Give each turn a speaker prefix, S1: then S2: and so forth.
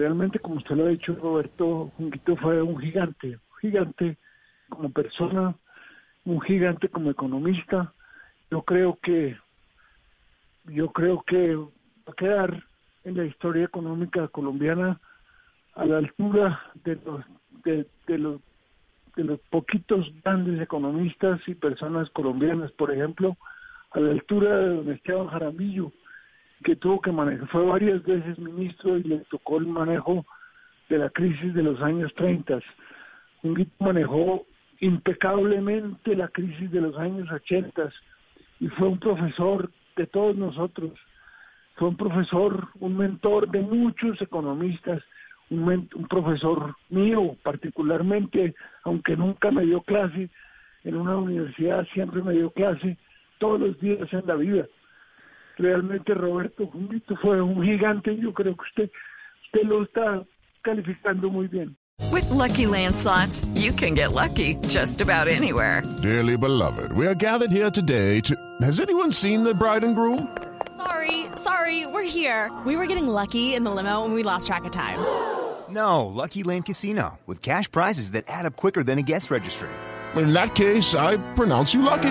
S1: Realmente, como usted lo ha dicho, Roberto Junquito fue un gigante, gigante como persona, un gigante como economista. Yo creo que, yo creo que va a quedar en la historia económica colombiana a la altura de los, de los de los poquitos grandes economistas y personas colombianas, por ejemplo, a la altura de don Esteban Jaramillo, que tuvo que manejar, fue varias veces ministro y le tocó el manejo de la crisis de los años 30. Junguito manejó impecablemente la crisis de los años 80 y fue un profesor de todos nosotros. Fue un profesor, un mentor de muchos economistas, un, un profesor mío particularmente, aunque nunca me dio clase, en una universidad siempre me dio clase todos los días en la vida. Realmente Roberto Junguito fue un gigante, yo creo que usted, usted lo está calificando muy bien.
S2: With Lucky Land slots, you can get lucky just about anywhere.
S3: Dearly beloved, we are gathered here today to. Has anyone seen the bride and groom?
S4: Sorry, sorry, we're here. We were getting lucky in the limo and we lost track of time.
S5: No, Lucky Land Casino, with cash prizes that add up quicker than a guest registry.
S3: In that case, I pronounce you lucky.